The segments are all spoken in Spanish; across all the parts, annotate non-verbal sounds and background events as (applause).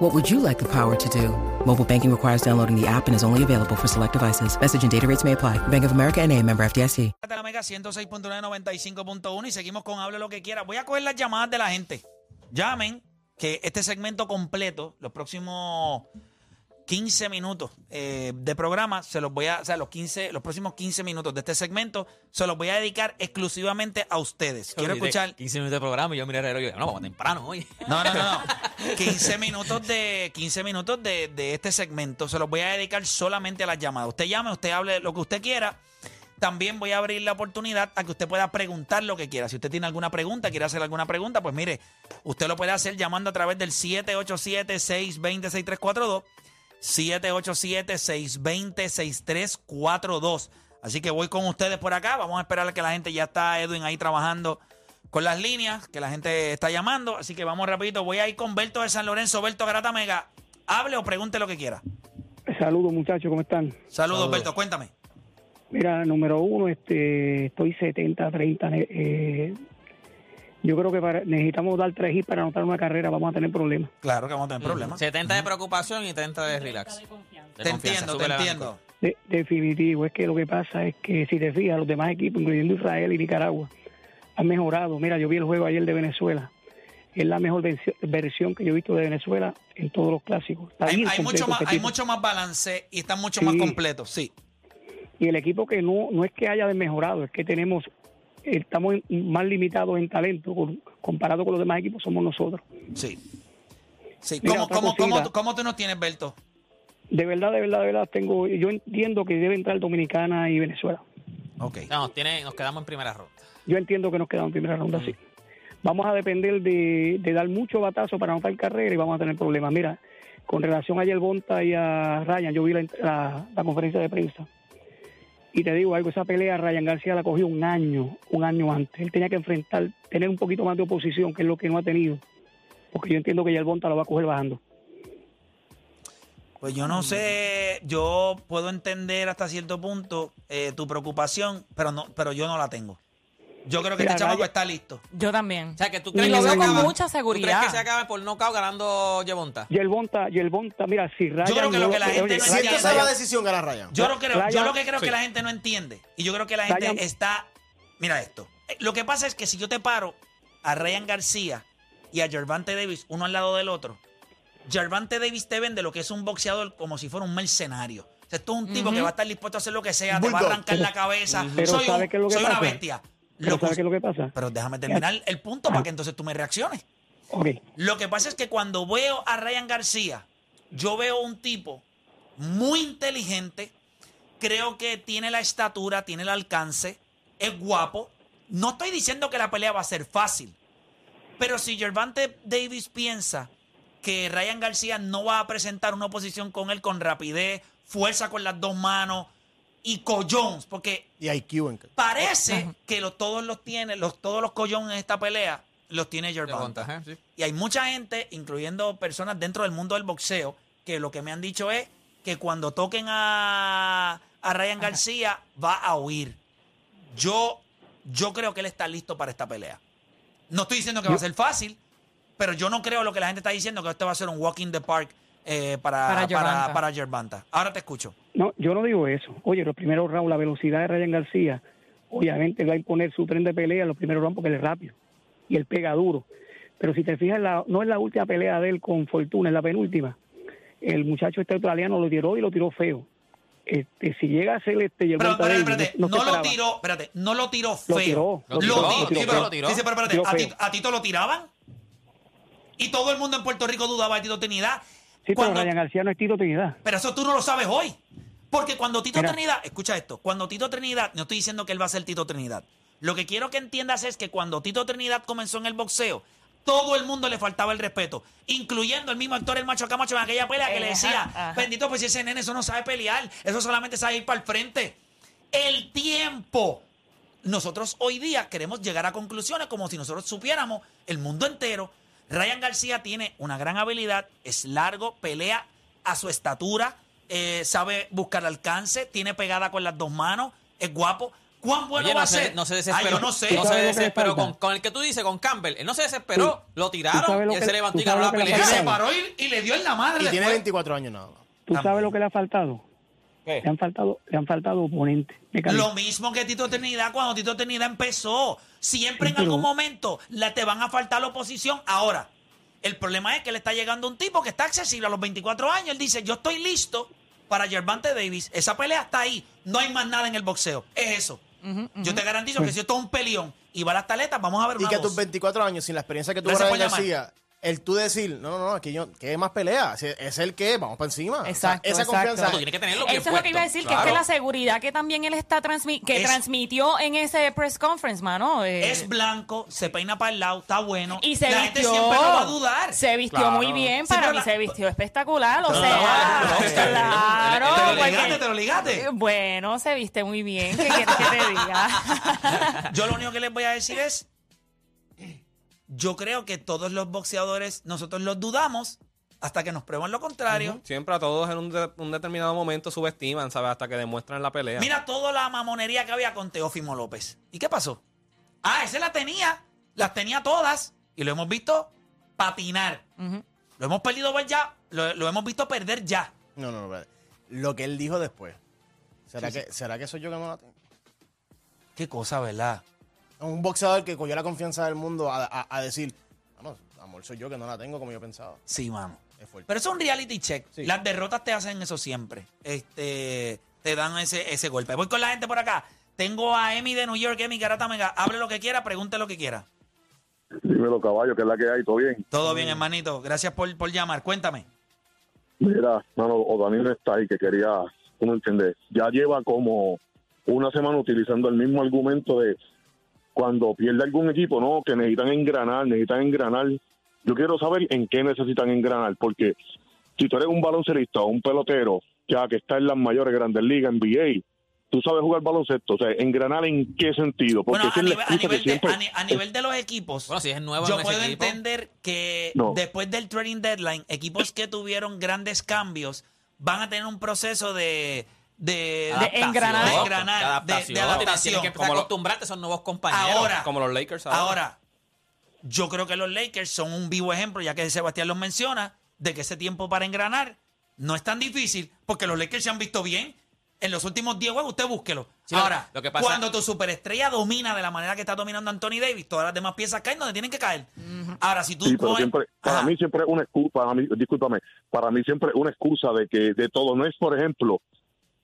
What would you like the power to do? Mobile banking requires downloading the app and is only available for select devices. Message and data rates may apply. Bank of America and a member FDIC. la Mega 106.995.1 y seguimos con Hable lo que quiera. Voy a coger las llamadas de la gente. Llamen, que este segmento completo, los próximos 15 minutos eh, de programa, se los voy a, o sea, los 15, los próximos 15 minutos de este segmento, se los voy a dedicar exclusivamente a ustedes. Quiero escuchar 15 minutos de programa y yo miré el reloj y yo, no, vamos temprano hoy. No, no, no, no. (laughs) 15 minutos de 15 minutos de, de este segmento se los voy a dedicar solamente a las llamadas. Usted llame, usted hable lo que usted quiera. También voy a abrir la oportunidad a que usted pueda preguntar lo que quiera. Si usted tiene alguna pregunta, quiere hacer alguna pregunta, pues mire, usted lo puede hacer llamando a través del 787-620-6342. 787-620-6342. Así que voy con ustedes por acá. Vamos a esperar a que la gente ya está, Edwin, ahí trabajando con las líneas, que la gente está llamando. Así que vamos rapidito. Voy a ir con Berto de San Lorenzo. Berto Garata Mega. Hable o pregunte lo que quiera. Saludos muchachos, ¿cómo están? Saludos, Berto. Cuéntame. Mira, número uno, este, estoy 70-30. Eh, yo creo que para- necesitamos dar tres hits para anotar una carrera, vamos a tener problemas. Claro que vamos a tener problemas. 70 de preocupación y 30 de relax. De Te confianza, entiendo, te entiendo. De- definitivo, es que lo que pasa es que si te fijas, los demás equipos, incluyendo Israel y Nicaragua, han mejorado. Mira, yo vi el juego ayer de Venezuela. Es la mejor versión que yo he visto de Venezuela en todos los clásicos. Está Hay, bien hay completo mucho más, este hay mucho más balance y están mucho Sí. más completos. Sí. Y el equipo que no, no es que haya mejorado, es que tenemos, estamos más limitados en talento comparado con los demás equipos, somos nosotros. Sí. Sí. Mira, ¿Cómo, cómo, cómo, cómo tú nos tienes, Berto? De verdad, de verdad, de verdad, tengo, yo entiendo que debe entrar Dominicana y Venezuela. Ok. No, tiene, nos quedamos en primera ronda. Yo entiendo que nos quedamos en primera ronda, sí. Vamos a depender de, de dar mucho batazo para anotar carrera y vamos a tener problemas. Mira, con relación a Bonta y a Ryan, yo vi la, la- la conferencia de prensa. Y te digo algo, esa pelea Ryan García la cogió un año, un año antes. Él tenía que enfrentar, tener un poquito más de oposición, que es lo que no ha tenido. Porque yo entiendo que Bonta lo va a coger bajando. Pues yo no sé, yo puedo entender hasta cierto punto eh, tu preocupación, pero no, pero yo no la tengo. Yo creo que Mira, este chamaco está listo. Yo también. O sea, que tú Y crees lo que se veo con acaba, mucha ¿tú seguridad. crees que se acaba por nocaut ganando Yevonta? Bonta, Bonta, mira, si Ryan... creo que lo que la gente no entiende- decisión, gana Ryan. Yo, no creo, yo lo que creo Sí. que la gente no entiende, y yo creo que la gente Ryan- está... Mira esto. Eh, Lo que pasa es que si yo te paro a Ryan García y a Gervante Davis uno al lado del otro, Gervante Davis te vende lo que es un boxeador como si fuera un mercenario. O sea, esto es un tipo que va a estar dispuesto a hacer lo que sea, te va a arrancar la cabeza. Pero soy ¿sabe un- qué es lo que soy una bestia. Pero Lo que- ¿sabe qué es lo que pasa? pero déjame terminar el punto para que entonces tú me reacciones. Lo que pasa es que cuando veo a Ryan García, yo veo un tipo muy inteligente, creo que tiene la estatura, tiene el alcance, es guapo. No estoy diciendo que la pelea va a ser fácil, pero si Gervante Davis piensa que Ryan García no va a presentar una oposición con él con rapidez, fuerza con las dos manos y collones, porque Y IQ en parece que lo- todos los tiene, los, todos los collones en esta pelea los tiene Gervonta. ¿eh? Sí. Y hay mucha gente, incluyendo personas dentro del mundo del boxeo, que lo que me han dicho es que cuando toquen a, a Ryan García va a huir. Yo, yo creo que él está listo para esta pelea. No estoy diciendo que va a ser fácil, pero yo no creo lo que la gente está diciendo, que esto va a ser un walk in the park eh, para, Para para, Gervonta. para Gervonta. Ahora te escucho. No, yo no digo eso. Oye, los primeros rounds, la velocidad de Ryan García, obviamente va a imponer su tren de pelea en los primeros rounds porque él es rápido y él pega duro. Pero si te fijas, la, no es la última pelea de él con Fortuna, es la penúltima. El muchacho este australiano lo tiró y lo tiró feo. Este, si llega a ser este Pero, Davis, espérate, no lo tiró, espérate, no lo tiró Lo feo. tiró, lo Lo tiró, lo sí, pero, lo tiró. sí, sí, pero espérate, ¿a, ti. ¿a Tito lo tiraban? Y todo el mundo en Puerto Rico dudaba de Tito Trinidad. Sí, Cuando- pero Ryan García no es Tito Trinidad. pero eso tú no lo sabes hoy. Porque cuando Tito Mira. Trinidad, escucha esto, cuando Tito Trinidad, no estoy diciendo que él va a ser Tito Trinidad. Lo que quiero que entiendas es que cuando Tito Trinidad comenzó en el boxeo, todo el mundo le faltaba el respeto, incluyendo el mismo actor, el macho Camacho, en aquella pelea que le decía, ajá. bendito, pues si ese nene eso no sabe pelear, eso solamente sabe ir para el frente. El tiempo nosotros hoy día queremos llegar a conclusiones como si nosotros supiéramos el mundo entero. Ryan García tiene una gran habilidad, es largo, pelea a su estatura, eh, sabe buscar alcance, tiene pegada con las dos manos, es guapo. ¿Cuán bueno Oye, va no a se, ser? no se Ah, desesperó. yo no sé. No ¿Tú se desesperó con, con el que tú dices, con Campbell. Él no se desesperó. Lo tiraron y él que- se levantó y ganó la pelea. se paró y, y le dio en la madre. Y tiene después. 24 años nada más. ¿Tú sabes lo que le ha faltado? ¿Qué? Le han faltado, le han faltado oponentes. Lo mismo que Tito Trinidad cuando Tito Trinidad empezó. Siempre Sí, en algún momento la, te van a faltar la oposición. Ahora, el problema es que le está llegando un tipo que está accesible a los 24 años. Él dice, yo estoy listo para Gervante Davis. Esa pelea está ahí. No hay más nada en el boxeo. Es eso. Yo te garantizo que si esto es un peleón y va a las taletas, vamos a ver Y una que a tus 24 años, sin la experiencia que llamar. García, el tú decir, no, no, no, aquí yo, ¿qué más pelea? Si Es el que, vamos para encima. O sea, Exacto, esa exacto. confianza. Tú tienes que tenerlo bien Eso es lo que iba a decir, que es que la seguridad que también él está transmi que Es- transmitió en ese press conference, mano. eh, Es blanco, se peina para el lado, está bueno. y se la gente vistió, siempre lo va a dudar. Se vistió Claro. muy bien, para mí la- se vistió espectacular, o sea, no, no, no, claro, te lo ligaste, te lo ligaste. Bueno, se viste muy bien, ¿qué quieres que te diga? Yo lo único que les voy a decir es, yo creo que todos los boxeadores, nosotros los dudamos hasta que nos prueban lo contrario. Siempre a todos en un, de- un determinado momento subestiman, ¿sabes? Hasta que demuestran la pelea. Mira toda la mamonería que había con Teófimo López. ¿Y qué pasó? Ah, ese la tenía, las tenía todas y lo hemos visto patinar. Lo hemos perdido ver ya, lo, lo hemos visto perder ya. No, no, no. Lo que él dijo después. ¿Será, que, ¿Será que soy yo que no la tengo? Qué cosa, ¿verdad? Un boxeador que cogió la confianza del mundo a, a- a decir, vamos, amor, soy yo que no la tengo como yo pensaba. Sí, mano. Es fuerte. Pero eso es un reality check. Sí. Las derrotas te hacen eso siempre. Este, te dan ese, ese golpe. Voy con la gente por acá. Tengo a Emi de New York, Emi Garata Mega. Hable lo que quiera, pregunte lo que quiera. Dímelo, caballo, que es la que hay, todo bien. Todo bien, hermanito. Gracias por, por llamar. Cuéntame. Mira, mano, o Danilo está ahí, que quería, tú me entiendes, ya lleva como una semana utilizando el mismo argumento de cuando pierde algún equipo, no, que necesitan engranar, necesitan engranar. Yo quiero saber en qué necesitan engranar, porque si tú eres un baloncelista o un pelotero, ya que está en las mayores grandes ligas, NBA, tú sabes jugar baloncesto, o sea, engranar en qué sentido, porque Bueno, a nivel, a nivel de, siempre- a ni- a nivel de los equipos, Bueno, si es nuevo yo en ese puedo equipo. entender que No. después del trading deadline, equipos que tuvieron grandes cambios van a tener un proceso de... De, engranar. de de engranar, de- adaptación. de adaptación. Tienes que empezar Como a acostumbrarte a esos nuevos compañeros. Ahora, Como los Lakers ahora. Ahora, yo creo que los Lakers son un vivo ejemplo, ya que Sebastián los menciona, de que ese tiempo para engranar no es tan difícil, porque los Lakers se han visto bien. En los últimos 10 juegos, usted búsquelo. Sí, Ahora, lo que pasa- cuando tu superestrella domina de la manera que está dominando Anthony Davis, todas las demás piezas caen donde tienen que caer. Ahora, si tú Sí, pero coges- siempre, para Ajá. mí siempre es una excusa, para mí, discúlpame, para mí siempre es una excusa de que de todo, no es por ejemplo,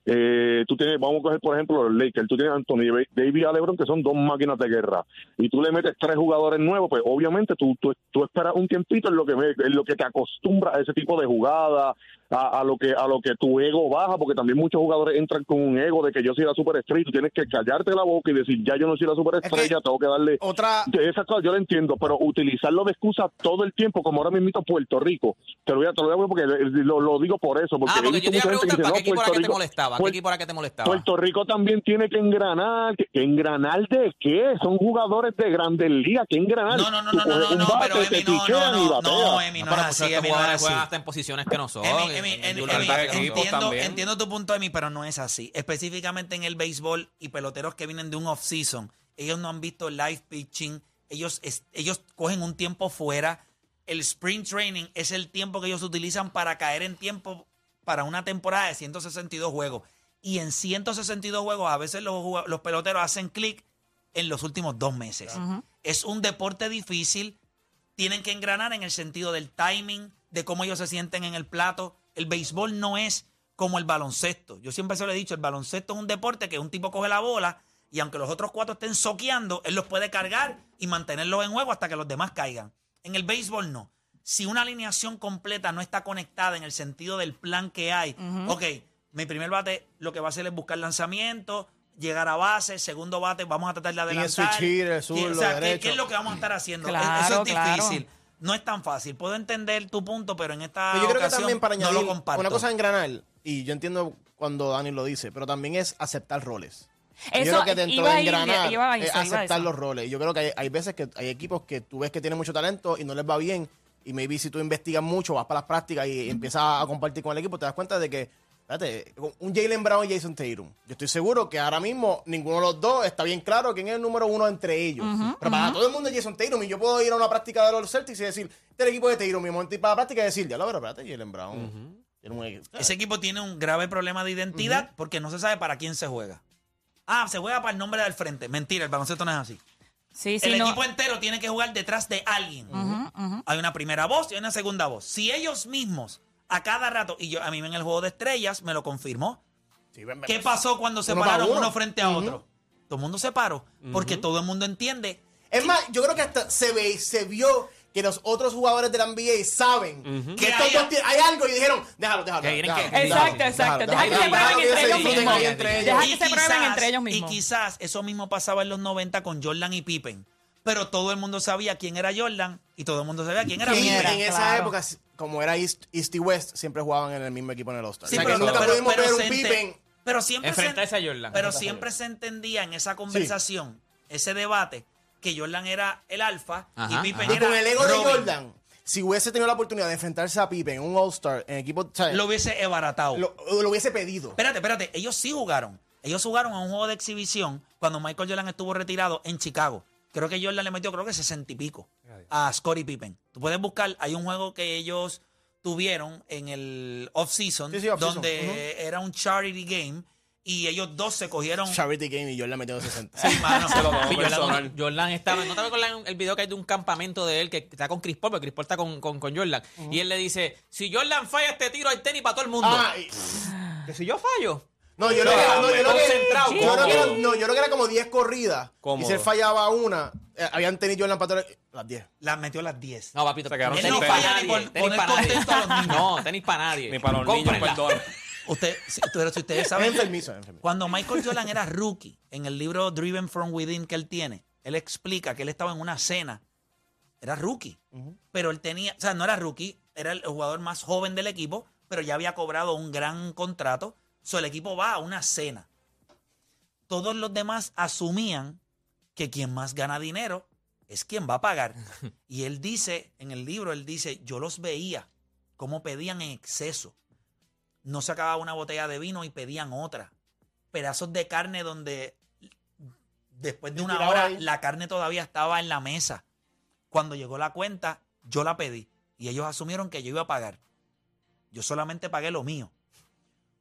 eh, tú tienes, vamos a coger por ejemplo los Lakers, tú tienes a Anthony Davis y a LeBron que son dos máquinas de guerra. Y tú le metes tres jugadores nuevos, pues obviamente tú, tú, tú esperas un tiempito en lo que en lo que te acostumbras a ese tipo de jugada, a, a lo que a lo que tu ego baja, porque también muchos jugadores entran con un ego de que yo soy la superestrella, tú tienes que callarte la boca y decir ya yo no soy la superestrella, tengo que darle Otra, de esas cosas yo lo entiendo, pero utilizarlo de excusa todo el tiempo, como ahora mismo Puerto Rico, te lo voy a, te lo voy a porque lo, lo digo por eso, porque, Ah, porque yo te iba a mucha gente que preguntar, ¿para qué dice, equipo no, era que te Rico- molestaba? ¿Qué equipo era que te molestaba? Puerto Rico también tiene que engranar. ¿Que, que engranar de qué? Son jugadores de grandes ligas. ¿Qué engranar? No, no, no, no, no, no, no, pero Emi, no, no, no, no, Emi, no No, es así, Emi, no es así. hasta en posiciones que no son. Emi, en- Emi, en equipos entiendo, entiendo tu punto, Emi, pero no es así. Específicamente en el béisbol y peloteros que vienen de un off-season, ellos no han visto live pitching, ellos, es- ellos cogen un tiempo fuera. El spring training es el tiempo que ellos utilizan para caer en tiempo para una temporada de 162 juegos. Y en 162 juegos a veces los, los peloteros hacen clic en los últimos dos meses. Es un deporte difícil, tienen que engranar en el sentido del timing, de cómo ellos se sienten en el plato. El béisbol no es como el baloncesto. Yo siempre se lo he dicho, el baloncesto es un deporte que un tipo coge la bola y aunque los otros cuatro estén soqueando, él los puede cargar y mantenerlos en juego hasta que los demás caigan. En el béisbol no. Si una alineación completa no está conectada en el sentido del plan que hay, ok, mi primer bate lo que va a hacer es buscar lanzamiento, llegar a base, segundo bate vamos a tratar de ¿Quién es adelantar. switch hitter, el ¿Quién- zurdo, o sea, ¿qué- es lo que vamos a estar haciendo? Claro, Eso es claro. difícil. No es tan fácil. Puedo entender tu punto, pero en esta Pero yo creo que también para no añadir lo comparto. una cosa en engranar, y yo entiendo cuando Dani lo dice, pero también es aceptar roles. yo creo que dentro iba de engranar iba a es aceptar los roles. Y yo creo que hay, hay veces que hay equipos que tú ves que tienen mucho talento y no les va bien. Y maybe si tú investigas mucho, vas para las prácticas y empiezas a compartir con el equipo, te das cuenta de que, fíjate, un Jalen Brown y Jason Tatum. Yo estoy seguro que ahora mismo ninguno de los dos está bien claro quién es el número uno entre ellos. Pero para todo el mundo es Jason Tatum y yo puedo ir a una práctica de los Celtics y decir, este es el equipo de Tatum. Mi momento ir para la práctica y decir, ya lo pero espérate, Jalen Brown. Ese equipo tiene un grave problema de identidad porque no se sabe para quién se juega. Ah, se juega para el nombre del frente. Mentira, el baloncesto no es así. Sí, sí, el no. equipo entero tiene que jugar detrás de alguien. Hay una primera voz y hay una segunda voz. Si ellos mismos, a cada rato, y yo a mí en el juego de estrellas me lo confirmó, Sí, ven, ven. ¿qué pasó cuando se Uno para pararon uno. uno frente a otro? Todo el mundo se paró porque todo el mundo entiende. Es más, yo creo que hasta se ve, se vio que los otros jugadores de la NBA saben Que que estos hay- dos hay algo y dijeron, déjalo, déjalo. Que tienen déjalo, que- déjalo, Exacto, exacto. Deja que se prueben entre ellos mismos. Deja Y que se prueben entre ellos Y mismos. quizás eso mismo pasaba en los 90 con Jordan y Pippen. Pero todo el mundo sabía quién era Jordan y todo el mundo sabía quién era Y ¿Quién Pippen. en esa Claro. época, como era East, East y West, siempre jugaban en el mismo equipo en el All-Star. Sí, o sea pero, que nunca pero- pudimos pero ver un Pippen. pero siempre se, Enfrentarse a Jordan. pero siempre se entendía en esa conversación, ese debate, que Jordan era el alfa y Pippen ajá. Y era con el ego de. Jordan, si hubiese tenido la oportunidad de enfrentarse a Pippen en un All-Star, en equipo, ¿sabes? Lo hubiese ebaratado. lo, lo hubiese pedido. Espérate, espérate. Ellos sí jugaron. Ellos jugaron a un juego de exhibición cuando Michael Jordan estuvo retirado en Chicago. Creo que Jordan le metió, creo que 60 y pico a Scottie Pippen. Tú puedes buscar, hay un juego que ellos tuvieron en el off-season, Sí, sí, off-season. donde era un charity game y ellos dos se cogieron. Charity Game y Jordan metió 60. Sí, mano. Se lo Sí, Jordan. Jordan estaba, ¿no te acuerdas el video que hay de un campamento de él que está con Chris Paul? Porque Chris Paul está con, con, con Jordan. Y él le dice, si Jordan falla este tiro, hay tenis para todo el mundo. Ah, y- Que si yo fallo. No, yo creo que, no, yo creo que, era, cómodo. no, yo creo que era como 10 corridas. Cómodo. Y si él fallaba una, eh, habían tenido Jordan para todas las 10. Las metió las 10. No, papito, Se quedaron Él sin no tenis. falla ni por Nadie, tenis poner para nadie. contento a los niños. No, tenis para nadie. Ni para los niños, perdón. Usted, si, pero si ustedes Es (laughs) saben, enfermizo, es enfermizo. Cuando Michael Jordan era rookie, en el libro Driven from Within que él tiene, él explica que él estaba en una cena. Era rookie. Pero él tenía, o sea, no era rookie, era el jugador más joven del equipo, pero ya había cobrado un gran contrato. So, el equipo va a una cena. Todos los demás asumían que quien más gana dinero es quien va a pagar. (laughs) Y él dice, en el libro, él dice, yo los veía cómo pedían en exceso. No se acababa una botella de vino y pedían otra. Pedazos de carne donde después de una hora ahí. la carne todavía estaba en la mesa. Cuando llegó la cuenta, yo la pedí y ellos asumieron que yo iba a pagar. Yo solamente pagué lo mío.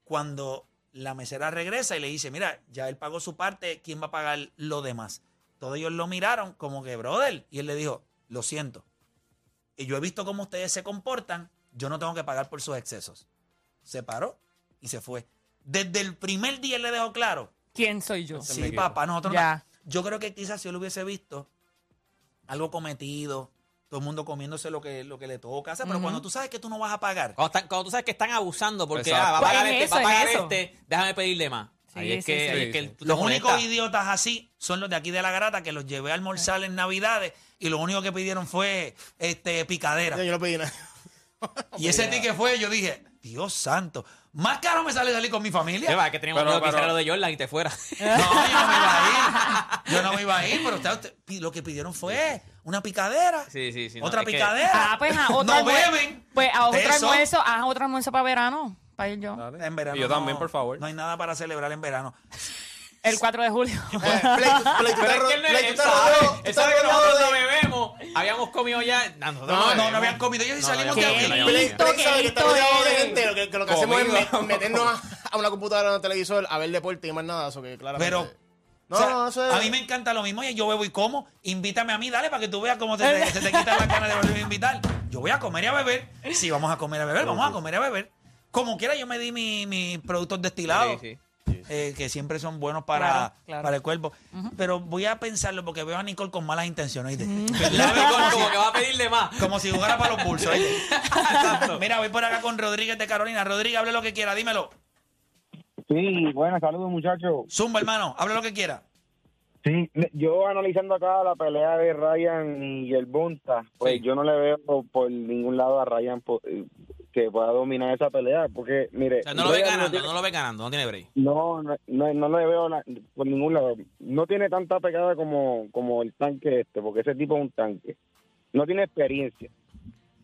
Cuando la mesera regresa y le dice, mira, ya él pagó su parte, ¿quién va a pagar lo demás? Todos ellos lo miraron como que, brother, y él le dijo, lo siento. Y yo he visto cómo ustedes se comportan, yo no tengo que pagar por sus excesos. Se paró y se fue. Desde el primer día él le dejó claro, ¿Quién soy yo? Sí, papá, nosotros no- Ya. Yo creo que quizás si él hubiese visto algo cometido, todo el mundo comiéndose lo que, lo que le toca hacer, pero cuando tú sabes que tú no vas a pagar, Cuando, están- cuando tú sabes que están abusando porque ah, va a Pues pagar es este, eso, va a pagar es este, déjame pedirle más. Sí, ahí es sí, que, sí. ahí es que Sí, el- los únicos molesta. idiotas así son los de aquí de la garata que los llevé a almorzar en Navidades y lo único que pidieron fue este picadera. Yo, yo no pedí nada. Y ese ticket fue, yo dije, Dios santo, más caro me sale salir con mi familia. Que teníamos Pero- miedo que pero- hiciera lo de Jordan y te fuera. (laughs) No, yo no me iba a ir. Yo no me iba a ir, pero usted- usted- pi- lo que pidieron fue una picadera. Sí, sí, sí, no, Otra es que- picadera. Ah, pues a otro no almuerzo. beben. Pues a otro almuerzo, haz otro almuerzo para verano. Para ir yo. Dale. En verano. Y yo también, no- por favor. No hay nada para celebrar en verano. El 4 de julio. Eh, (laughs) te que no- te sabe, que nosotros bebemos. Habíamos comido ya. No, No, no, habían comido ellos y salimos de aquí. que. Lo que, hacemos es meternos a, una computadora o un televisor a ver deporte y más nada. Eso que claramente. Pero, No, o sea, no, eso es. a mí me encanta lo mismo. Y yo bebo y como. Invítame a mí, dale, para que tú veas cómo se te, se te quitan las ganas de volverme a invitar. Yo voy a comer y a beber. Si vamos a comer y a beber, vamos a comer y a beber. Como quiera, yo me di mi- mis productos destilados. Sí, sí. Eh, que siempre son buenos para, Claro, claro. para el cuerpo. Pero voy a pensarlo porque veo a Nicole con malas intenciones. ¿oíste? La La ve veo como, que va a pedirle más. como si jugara para los pulsos. ¿oíste? (laughs) Mira, voy por acá con Rodríguez de Carolina. Rodríguez, hable lo que quiera, dímelo. Sí, buenas, saludos muchachos. Zumba, hermano, hable lo que quiera. Sí, yo analizando acá la pelea de Ryan y el Bonta, pues Sí. yo no le veo por ningún lado a Ryan eh, que pueda dominar esa pelea, porque mire, O sea, no lo ve ganando, tiene- no lo ve ganando, no tiene break. no, no, no, no le veo por ningún lado. No tiene tanta pegada como, como el tanque este, porque ese tipo es un tanque. No tiene experiencia.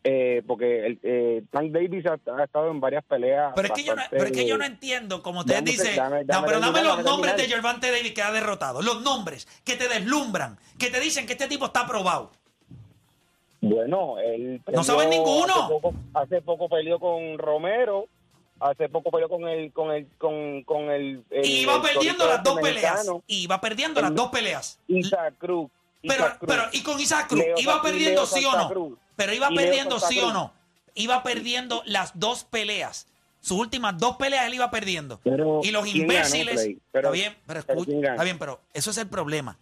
Eh, porque el eh, Tank Davis ha, ha estado en varias peleas. Pero es, que yo no, pero es que yo no entiendo, como ustedes dicen, dame- no, pero dame los nombres de. Gervante Davis que ha derrotado. Los nombres que te deslumbran, que te dicen que este tipo está aprobado. Bueno, él No saben ninguno. Hace poco, hace poco peleó con Romero, hace poco peleó con el con el con, con el, el- Y iba el perdiendo las dos peleas. iba perdiendo las dos peleas. Isaac Cruz. Pero, Isaac pero, y con Isaac Cruz, Leo iba perdiendo sí o no. Cruz. Pero iba perdiendo sí o no. Iba perdiendo las dos peleas. Sus últimas dos peleas él iba perdiendo. Pero, y los ¿quién ganó, imbéciles. Pero- está bien, pero, escucha, está bien, pero eso es el problema.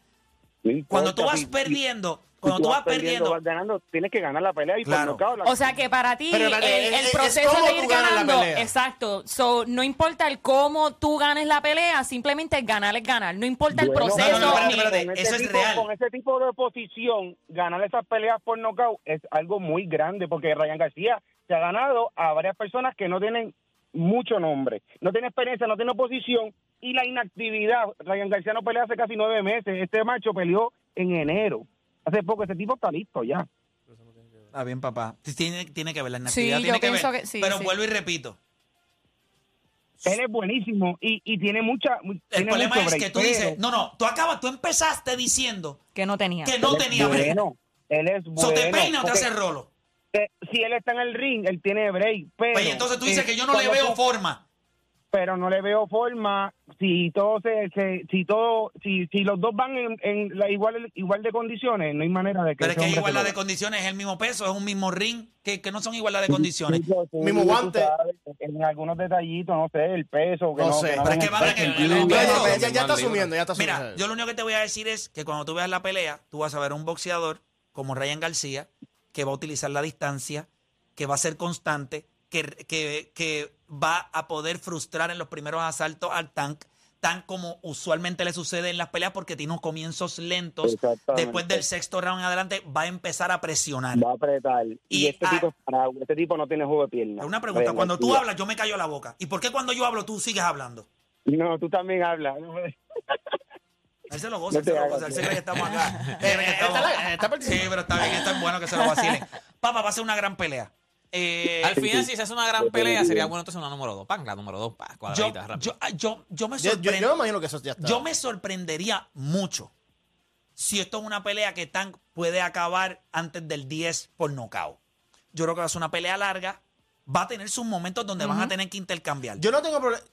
Cuando tú vas perdiendo, cuando tú vas perdiendo, vas ganando, tienes que ganar la pelea y Claro. por la- O sea que para ti Pero, pero, el, es- el es proceso de ir la ganando, pelea. exacto. So, no importa el cómo tú ganes la pelea, simplemente ganar es ganar. No importa el proceso. no, no, espérate, ni- espérate. con eso es tipo, real. Con ese tipo de posición, ganar esas peleas por nocaut es algo muy grande porque Ryan García se ha ganado a varias personas que no tienen mucho nombre, no tiene experiencia, no tiene oposición y la inactividad. Ryan García no pelea hace casi nueve meses. Este macho peleó en enero. Hace poco, ese tipo está listo ya. Está bien, papá. Tiene, tiene que ver la Sí, inactividad. yo tiene que pienso ver. que sí, pero sí. vuelvo y repito. Él es buenísimo y, y tiene mucha. El tiene problema mucho es break, que tú pero- dices, no, no, tú acabas, tú empezaste diciendo que no tenía. que no él es tenía break. bueno, Él es bueno. So, ¿Te peina o te hace rolo? eh, si él está en el ring, él tiene break. Pero, Pues entonces tú dices eh, que yo no le veo tú- forma. Pero no le veo forma si todo se, se- si todo si, si los dos van en, en la igual igual de condiciones no hay manera de que Pero es que igualdad de condiciones, es el mismo peso, es un mismo ring, que, que no son igualdad de condiciones. Sí, sí, Mismo guante. sabes, en algunos detallitos no sé el peso que No no, sé, que no pero es que va Ya, el- ya, ya, ya está asumiendo, ya está asumiendo. Mira, yo lo único que te voy a decir es que cuando tú veas la pelea, tú vas a ver un boxeador como Ryan García, que va a utilizar la distancia, que va a ser constante, que, que, que va a poder frustrar en los primeros asaltos al tank, tan como usualmente le sucede en las peleas, porque tiene unos comienzos lentos. Después del sexto round en adelante, va a empezar a presionar. va a apretar y, Y, este tipo este tipo no tiene juego de pierna Una pregunta, cuando tú hablas, yo me callo la boca. ¿Y por qué cuando yo hablo tú sigues hablando? no tú también hablas Él se lo goza, No él se lo goza, él se cree que estamos acá. (laughs) Que estamos- Está la- está participando. Sí, pero está bien, está bueno que se lo vacilen. Papá, va a ser una gran pelea. Eh, Al final, si se hace una gran pelea, sería bueno entonces una número dos. Pan, la número dos, pa, yo, cuadradita, rápido. yo, yo, yo me Yo, yo, sorprendo. yo me imagino que eso ya está. Yo me sorprendería mucho si esto es una pelea que Tank puede acabar antes del 10 por nocaut. Yo creo que va a ser una pelea larga. Va a tener sus momentos donde van a tener que intercambiar. Yo no tengo problema.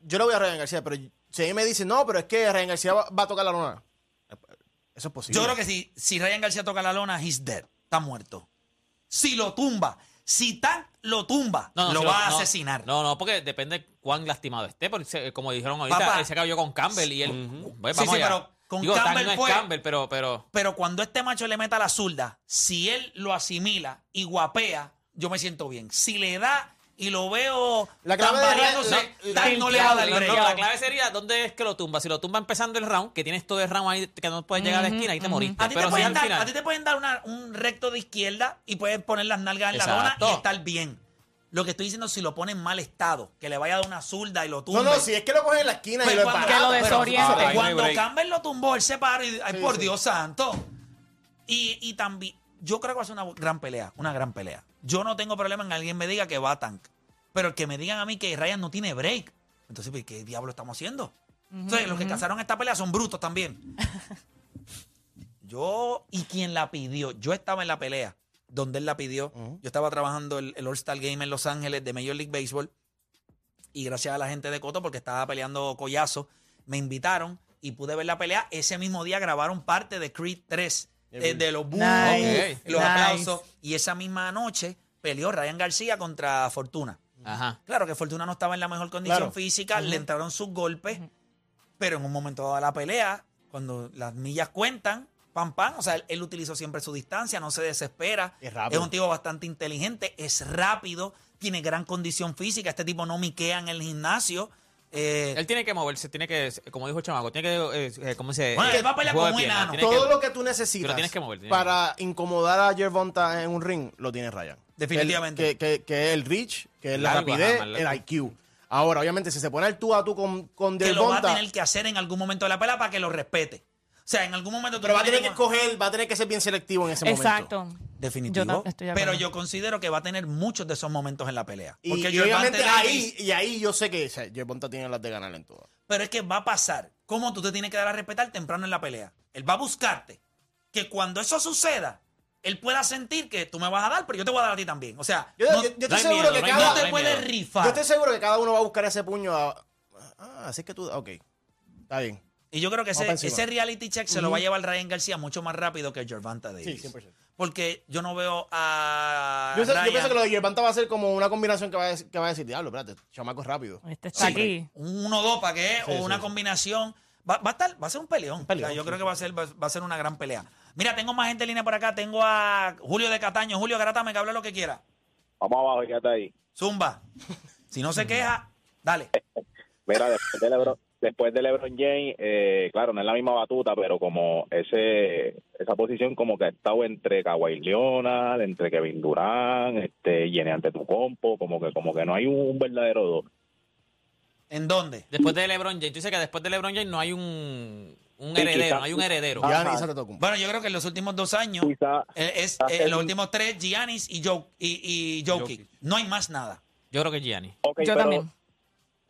Yo le voy a Ryan García, pero si a mí me dicen, no, pero es que Ryan García va, va a tocar la lona. Eso es posible. Yo creo que si, si Ryan García toca la lona, he's dead. Está muerto. Si lo tumba, si Tank lo tumba, No, no, lo si va a no, asesinar. No, no, porque depende cuán lastimado esté. Porque se- como dijeron ahorita, Papá. él se cayó con Campbell y él. pues, Sí, vamos sí, allá. pero con Digo, Tan Campbell no es fue- Campbell, pero, pero. Pero cuando este macho le meta la zurda, si él lo asimila y guapea, yo me siento bien. Si le da y lo veo La clave de- tambaleándose, no, le va a dar No, la clave sería dónde es que lo tumba. Si lo tumba empezando el round, que tienes todo el round ahí que no puedes llegar a la esquina, ahí te moriste. A ti, te pero pueden dar, a ti te pueden dar una- un recto de izquierda y puedes poner las nalgas en la lona y estar bien. Lo que estoy diciendo, si lo pone en mal estado, que le vaya a dar una zurda y lo tumbe. No, no, si es que lo cogen en la esquina y Pero lo cuando. Que lo desoriente. pero cuando. Campbell lo tumbó, él se paró y, ay, Sí, por sí. Dios santo. Y, y también, yo creo que va a ser una gran pelea, una gran pelea. Yo no tengo problema en que alguien me diga que va a Tank. Pero el que me digan a mí que Ryan no tiene break. Entonces, pues, ¿qué diablo estamos haciendo? Entonces, los que cazaron esta pelea son brutos también. (laughs) yo, y quien la pidió, yo estaba en la pelea donde él la pidió. Yo estaba trabajando el, el All-Star Game en Los Ángeles de Major League Baseball. Y gracias a la gente de Coto, porque estaba peleando Collazo, me invitaron y pude ver la pelea. Ese mismo día grabaron parte de Creed 3, eh, de los boos, Nice. los Nice. aplausos. Y esa misma noche peleó Ryan García contra Fortuna. Ajá. Claro que Fortuna no estaba en la mejor condición Claro. física, le entraron sus golpes, pero en un momento dado de la pelea, cuando las millas cuentan, pam, pam, o sea, él, él utilizó siempre su distancia, no se desespera, Es rápido. un tipo bastante inteligente, es rápido, tiene gran condición física, este tipo no miquea en el gimnasio, Eh, Él tiene que moverse, tiene que, como dijo el chamaco, tiene que, eh, eh, ¿cómo se Bueno, él va a pelear con un enano. Todo que- lo que tú necesitas Pero tienes que mover, tienes para incomodar a Gervonta en un ring, lo tiene Ryan. Definitivamente. Que, que, que es el reach, que es la Largo, rapidez, ajá, el. IQ. Ahora, obviamente, si se pone el tú a tú con, con que lo va a tener que hacer en algún momento de la pelea para que lo respete. O sea, en algún momento tú pero va a tener que escoger, va a tener que ser bien selectivo en ese momento. Exacto. Definitivo. Yo ta- estoy de pero yo considero que va a tener muchos de esos momentos en la pelea. Y, Porque y Gervonta obviamente Davis- ahí, y ahí yo sé que o sea, Gervonta tiene las de ganar en todo. Pero es que va a pasar. ¿Cómo tú te tienes que dar a respetar temprano en la pelea? Él va a buscarte. Que cuando eso suceda, él pueda sentir que tú me vas a dar, pero yo te voy a dar a ti también. O sea, Yo, no, yo- yo no estoy hay seguro miedo, que no hay cada no miedo, te hay puedes miedo. rifar. Yo estoy seguro que cada uno va a buscar ese puño a... Ah, así que tú... Ok, está bien. Y yo creo que Vamos ese, pa' encima. ese reality check se lo va a llevar Ryan García mucho más rápido que Gervonta Davis. Sí, 100%. Porque yo no veo a Yo, sé- yo pienso que lo de Gervonta va a ser como una combinación que va a, decir- que va a decir, diablo, espérate, chamaco es rápido. Este está aquí. un 1-2 para que Sí, o sí, una sí. combinación. Va, va a estar, va a ser un peleón. peleón, O sea, yo sí, creo sí. que va a ser, va, va a ser una gran pelea. Mira, tengo más gente en línea por acá. Tengo a Julio de Cataño. Julio, grátame que hable lo que quiera. Vamos abajo, ya está ahí. Zumba. Si no se queja, dale. (laughs) Mira, después de LeBron, después de LeBron James, eh, claro, no es la misma batuta, pero como ese esa posición como que ha estado entre Kawhi Leonard, entre Kevin Durant, este, Giannis Antetokounmpo, como que como que no hay un, verdadero dos. ¿En dónde? Después de LeBron James, tú dices que después de LeBron James no hay un, un Sí, heredero, quizá- no hay un heredero. Ah. Giannis. Bueno, yo creo que en los últimos dos años, Quizá eh, es, eh, ser los últimos tres, Giannis y, Joe, y, y Jokic. Jokic. No hay más nada. Yo creo que es Gianni. Ok, Yo pero, también.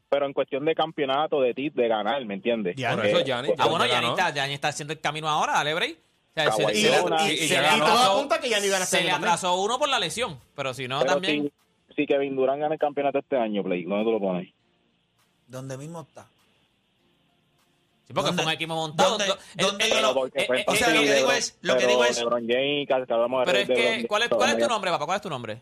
Pero en cuestión de campeoto, de tit, de ganar, ¿me entiendes? Por eso Giannis. Ah, bueno, ya Gianni está, Gianni está haciendo el camino ahora, dale break. O sea, Kawhi se, se- Leonard. se- Y, y- se y le todo atrasó- apunta que Giannis gana este se año le también. atrasó uno por la lesión, pero si no, Pero también... si, si Kevin Durant gana el campeonato este año, Play, ¿dónde tú lo pones? Donde mismo está. Sí, porque ¿Dónde- fue un equipo montado. dónde- Do- dónde yo lo- porque eh, fue eh, o sea, eh, lo que digo es- lo que pero digo es- LeBron James, que hablamos de Pero es de que, LeBron ¿cuál es, James, cuál es tu nombre, papá? ¿Cuál es tu nombre?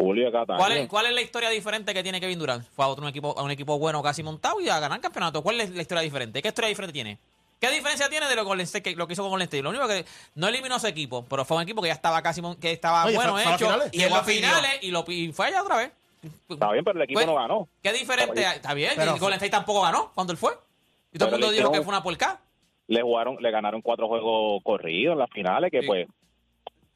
¿Cuál es, ¿Cuál es la historia diferente que tiene Kevin Durant? Fue a otro equipo, a un equipo bueno casi montado y a ganar campeonato. ¿Cuál es la historia diferente? ¿Qué historia diferente tiene? ¿Qué diferencia tiene de lo, Golden State que, lo que hizo con Golden State? Lo único que no eliminó a ese equipo, pero fue un equipo que ya estaba casi que estaba Oye, bueno hecho finales. y llegó a finales y, lo, y fue allá otra vez. Está bien, pero el equipo Pues, no ganó. ¿Qué diferente? hay? Está bien, Pero y Golden State tampoco ganó cuando él fue. Y todo el mundo dijo que fue una porca. Le jugaron, le ganaron cuatro juegos corridos en las finales, que Sí. pues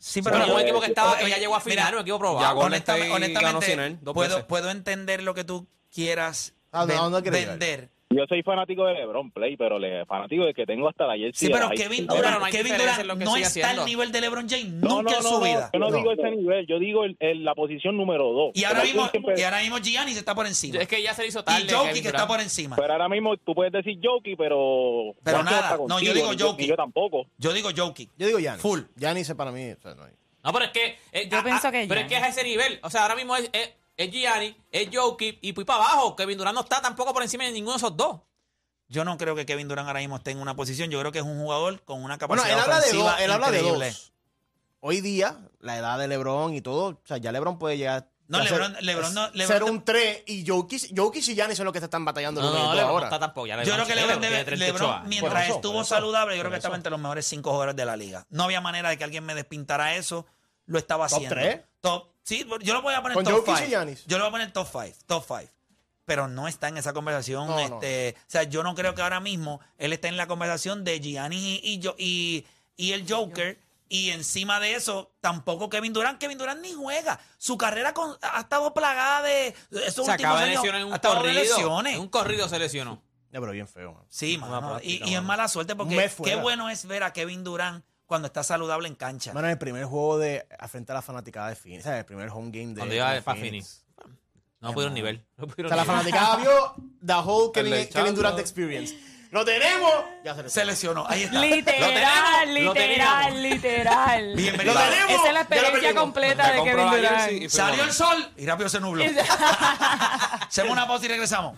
Sí, Pero yo- un equipo que estaba, que ya llegó a mira, final, un equipo probado. Honestamente, honestamente, sin él dos puedo, puedo entender lo que tú quieras ¿A dónde- ven- a dónde quieres llegar? vender. Yo soy fanático de LeBron Play, pero le fanático de que tengo hasta la jersey. Sí, pero Kevin. Durant, no Kevin Durant que no está haciendo. al nivel de LeBron James No, nunca no, en su no, vida. Yo no, No. digo ese nivel, yo digo el, el- la posición número dos. Y ahora mismo, siempre- y ahora mismo Giannis está por encima. Es que ya se hizo tarde. y Jokic Kevin está por encima. Pero ahora mismo tú puedes decir Jokic, pero... Pero nada, no, yo digo Jokic. Yo tampoco. Yo digo Jokic. Yo digo Giannis. Full. Giannis es para mí... o sea, no hay- No, pero es que. eh, Yo ah, pienso ah, que Pero es que es a ese nivel. O sea, ahora mismo es, es, es Gianni, es Jokic y pues para abajo. Kevin Durant no está tampoco por encima de ninguno de esos dos. Yo no creo que Kevin Durant ahora mismo esté en una posición. Yo creo que es un jugador con una Bueno, capacidad él habla de ofensiva dos. Él habla de increíble. dos. Hoy día, la edad de LeBron y todo, o sea, ya LeBron puede llegar... No, a ser- LeBron- LeBron no- LeBron ser un 3 y Jokic, Jokic y Giannis son los que se están batallando No, no, LeBron no ahora. está tampoco. Ya Yo creo que LeBron, debe- 38 LeBron, mientras eso, estuvo saludable, yo creo que estaba entre los mejores cinco jugadores de la liga. No había manera de que alguien me despintara eso. Lo estaba ¿Top haciendo. tres? Top, sí, yo lo voy a poner ¿Con top Jokic y 5. Giannis? Yo lo voy a poner top 5, top 5. Pero no está en esa conversación. No, no. este, O sea, yo no creo que ahora mismo él esté en la conversación de Giannis y, y, yo- y, y el Joker. Y encima de eso, tampoco Kevin Durant. Kevin Durant ni juega. Su carrera con- ha estado plagada de esos Se últimos acaba de años. lesionar en un corrido. lesiones. En un corrido se lesionó. Pero bien feo, man. Sí, Una mano. práctica, Y, y es mala suerte porque qué bueno es ver a Kevin Durant cuando está saludable en cancha. En el primer juego de frente a la fanaticada de Phoenix, ¿sabes? El primer home game de, Cuando iba de para Phoenix. No pudieron nivel. No O pudieron sea, la nivel. fanaticada vio the whole (laughs) Kevin. Durant experience. ¡Lo tenemos! Ya se Se lesionó. lesionó. Ahí está. Literal, Lo literal, literal. Bienvenido. ¡Lo tenemos! Esa es la experiencia completa de Kevin la Durant. Salió el sol y rápido se nubló. (laughs) Hacemos una pausa y regresamos.